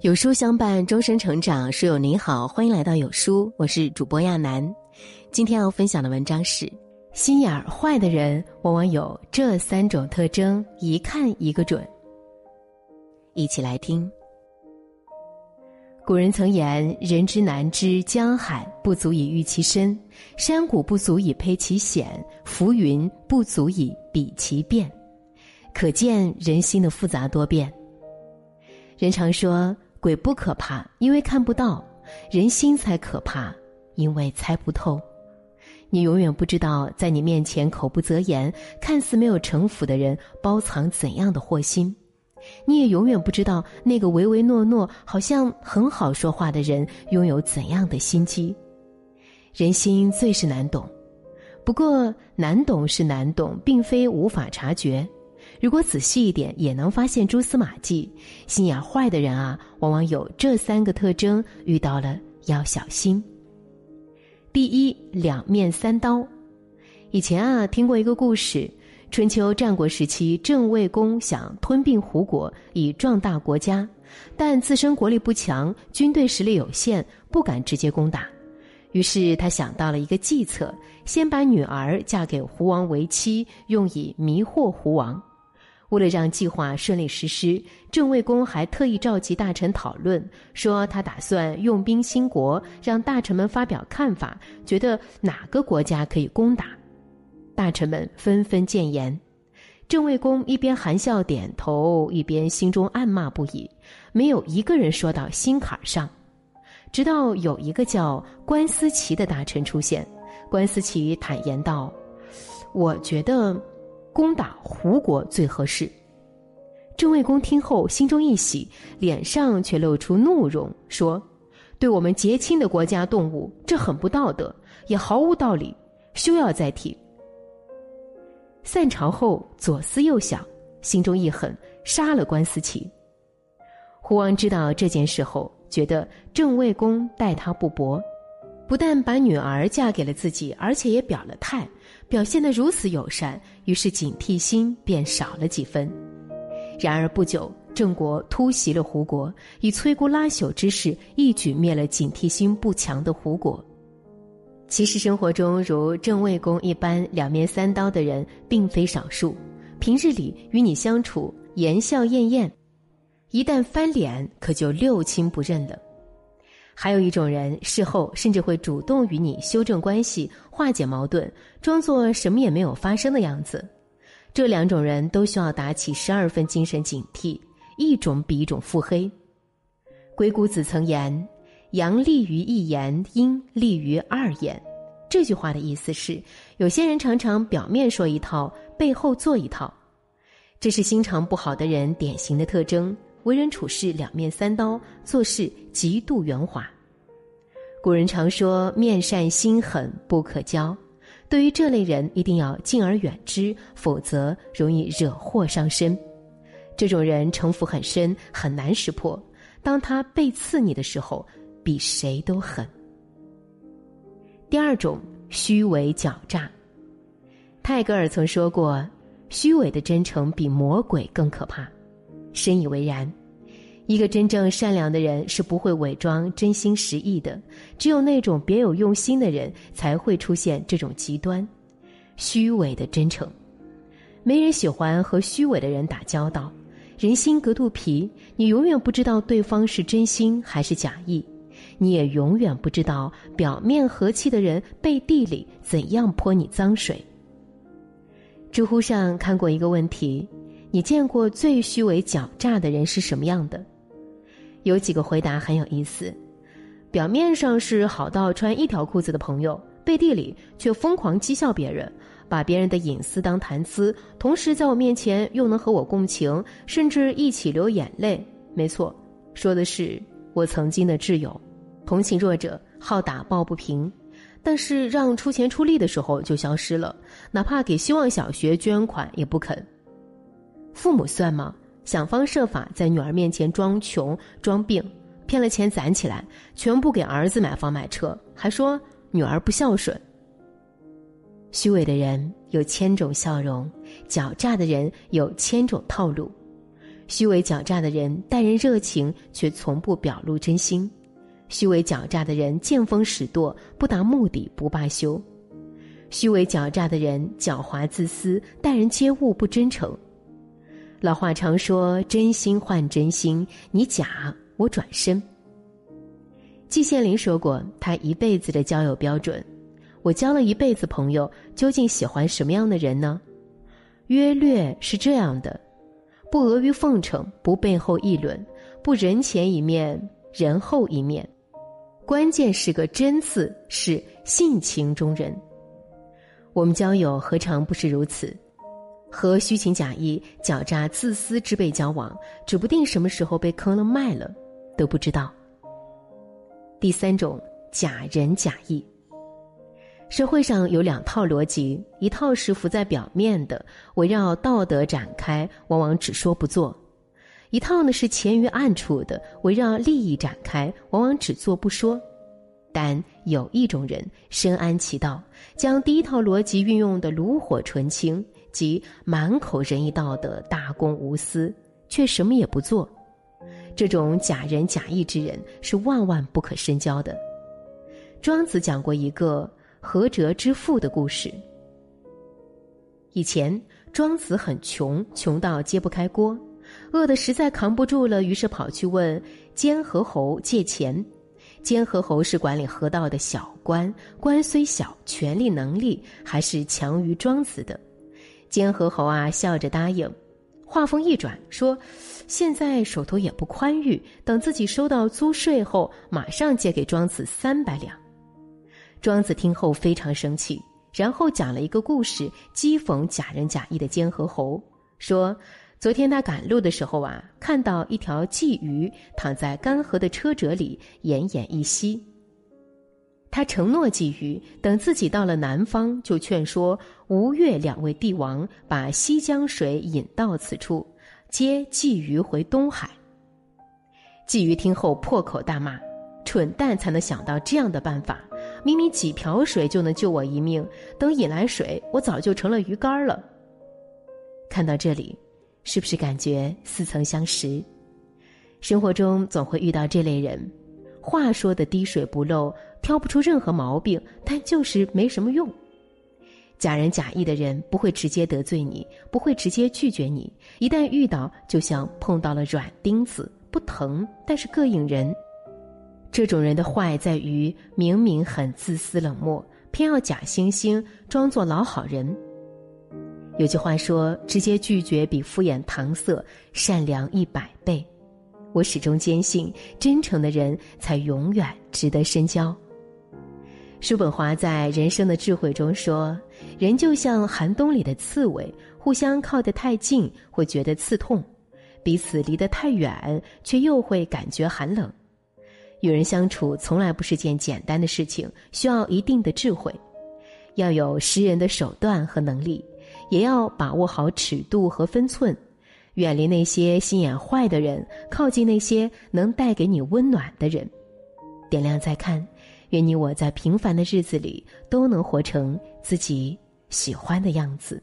有书相伴，终身成长。书友您好，欢迎来到有书，我是主播亚楠。今天要分享的文章是：心眼儿坏的人往往有这三种特征，一看一个准。一起来听。古人曾言：“人之难知江海，不足以喻其深；山谷不足以窥其险，浮云不足以比其变。”可见人心的复杂多变。人常说。鬼不可怕，因为看不到；人心才可怕，因为猜不透。你永远不知道，在你面前口不择言、看似没有城府的人，包藏怎样的祸心；你也永远不知道，那个唯唯诺诺、好像很好说话的人，拥有怎样的心机。人心最是难懂，不过难懂是难懂，并非无法察觉。如果仔细一点，也能发现蛛丝马迹。心眼坏的人啊，往往有这三个特征，遇到了要小心。第一，两面三刀。以前啊，听过一个故事：春秋战国时期，郑卫公想吞并胡国，以壮大国家，但自身国力不强，军队实力有限，不敢直接攻打。于是他想到了一个计策，先把女儿嫁给胡王为妻，用以迷惑胡王。为了让计划顺利实施，郑卫公还特意召集大臣讨论，说他打算用兵兴国，让大臣们发表看法，觉得哪个国家可以攻打。大臣们纷纷谏言，郑卫公一边含笑点头，一边心中暗骂不已，没有一个人说到心坎上。直到有一个叫关思齐的大臣出现，关思齐坦言道：“我觉得。”攻打胡国最合适。郑卫公听后心中一喜，脸上却露出怒容，说：“对我们结亲的国家动物，这很不道德，也毫无道理，休要再提。”散朝后左思右想，心中一狠，杀了关思齐。胡王知道这件事后，觉得郑卫公待他不薄。不但把女儿嫁给了自己，而且也表了态，表现得如此友善，于是警惕心便少了几分。然而不久，郑国突袭了胡国，以摧枯拉朽之势一举灭了警惕心不强的胡国。其实生活中如郑卫公一般两面三刀的人并非少数，平日里与你相处言笑晏晏，一旦翻脸可就六亲不认了。还有一种人，事后甚至会主动与你修正关系、化解矛盾，装作什么也没有发生的样子。这两种人都需要打起十二分精神警惕，一种比一种腹黑。鬼谷子曾言：“阳利于一言，阴利于二言。”这句话的意思是，有些人常常表面说一套，背后做一套，这是心肠不好的人典型的特征。为人处事两面三刀，做事极度圆滑。古人常说“面善心狠不可交”，对于这类人一定要敬而远之，否则容易惹祸上身。这种人城府很深，很难识破。当他背刺你的时候，比谁都狠。第二种，虚伪狡诈。泰戈尔曾说过：“虚伪的真诚比魔鬼更可怕。”深以为然。一个真正善良的人是不会伪装真心实意的，只有那种别有用心的人才会出现这种极端、虚伪的真诚。没人喜欢和虚伪的人打交道，人心隔肚皮，你永远不知道对方是真心还是假意，你也永远不知道表面和气的人背地里怎样泼你脏水。知乎上看过一个问题。你见过最虚伪狡诈的人是什么样的？有几个回答很有意思：表面上是好到穿一条裤子的朋友，背地里却疯狂讥笑别人，把别人的隐私当谈资，同时在我面前又能和我共情，甚至一起流眼泪。没错，说的是我曾经的挚友，同情弱者，好打抱不平，但是让出钱出力的时候就消失了，哪怕给希望小学捐款也不肯。父母算吗？想方设法在女儿面前装穷装病，骗了钱攒起来，全部给儿子买房买车，还说女儿不孝顺。虚伪的人有千种笑容，狡诈的人有千种套路。虚伪狡诈的人待人热情，却从不表露真心；虚伪狡诈的人见风使舵，不达目的不罢休；虚伪狡诈的人狡猾自私，待人接物不真诚。老话常说：“真心换真心，你假我转身。”季羡林说过，他一辈子的交友标准：我交了一辈子朋友，究竟喜欢什么样的人呢？约略是这样的。不阿谀奉承，不背后议论，不人前一面人后一面，关键是个“真”字，是性情中人。我们交友何尝不是如此？和虚情假意、狡诈自私之辈交往，指不定什么时候被坑了卖了，都不知道。第三种假仁假义。社会上有两套逻辑，一套是浮在表面的，围绕道德展开，往往只说不做；一套呢是潜于暗处的，围绕利益展开，往往只做不说。但有一种人深谙其道，将第一套逻辑运用的炉火纯青，即满口仁义道德、大公无私，却什么也不做。这种假仁假义之人是万万不可深交的。庄子讲过一个。何哲之父的故事。以前庄子很穷，穷到揭不开锅，饿得实在扛不住了，于是跑去问监河侯借钱。监河侯是管理河道的小官，官虽小，权力能力还是强于庄子的。监河侯啊，笑着答应。话锋一转，说：“现在手头也不宽裕，等自己收到租税后，马上借给庄子三百两。”庄子听后非常生气，然后讲了一个故事，讥讽假仁假义的监河侯，说：昨天他赶路的时候啊，看到一条鲫鱼躺在干涸的车辙里，奄奄一息。他承诺鲫鱼，等自己到了南方，就劝说吴越两位帝王把西江水引到此处，接鲫鱼回东海。鲫鱼听后破口大骂：“蠢蛋才能想到这样的办法！”明明几瓢水就能救我一命，等引来水，我早就成了鱼干了。看到这里，是不是感觉似曾相识？生活中总会遇到这类人，话说的滴水不漏，挑不出任何毛病，但就是没什么用。假仁假义的人不会直接得罪你，不会直接拒绝你，一旦遇到，就像碰到了软钉子，不疼，但是膈应人。这种人的坏在于，明明很自私冷漠，偏要假惺惺装作老好人。有句话说：“直接拒绝比敷衍搪塞善良一百倍。”我始终坚信，真诚的人才永远值得深交。叔本华在《人生的智慧》中说：“人就像寒冬里的刺猬，互相靠得太近会觉得刺痛，彼此离得太远却又会感觉寒冷。”与人相处从来不是件简单的事情，需要一定的智慧，要有识人的手段和能力，也要把握好尺度和分寸，远离那些心眼坏的人，靠近那些能带给你温暖的人。点亮再看，愿你我在平凡的日子里都能活成自己喜欢的样子。